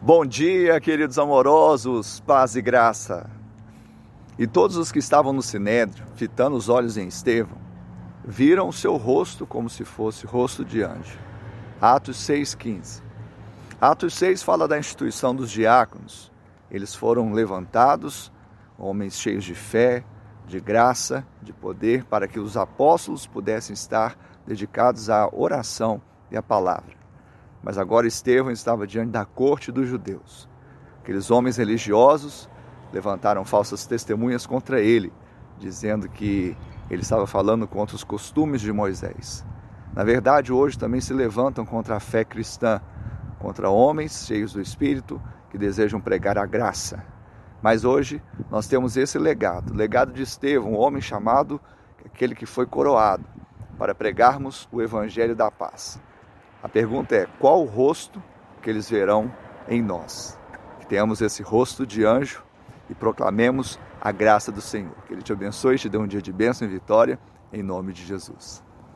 Bom dia, queridos amorosos, paz e graça. E todos os que estavam no sinédrio, fitando os olhos em Estevão, viram o seu rosto como se fosse rosto de anjo. Atos 6,15. Atos 6 fala da instituição dos diáconos. Eles foram levantados, homens cheios de fé, de graça, de poder, para que os apóstolos pudessem estar dedicados à oração e à palavra. Mas agora Estevão estava diante da corte dos judeus. Aqueles homens religiosos levantaram falsas testemunhas contra ele, dizendo que ele estava falando contra os costumes de Moisés. Na verdade, hoje também se levantam contra a fé cristã, contra homens cheios do Espírito que desejam pregar a graça. Mas hoje nós temos esse legado, o legado de Estevão, um homem chamado aquele que foi coroado, para pregarmos o evangelho da paz. A pergunta é: qual o rosto que eles verão em nós? Que tenhamos esse rosto de anjo e proclamemos a graça do Senhor. Que Ele te abençoe e te dê um dia de bênção e vitória, em nome de Jesus.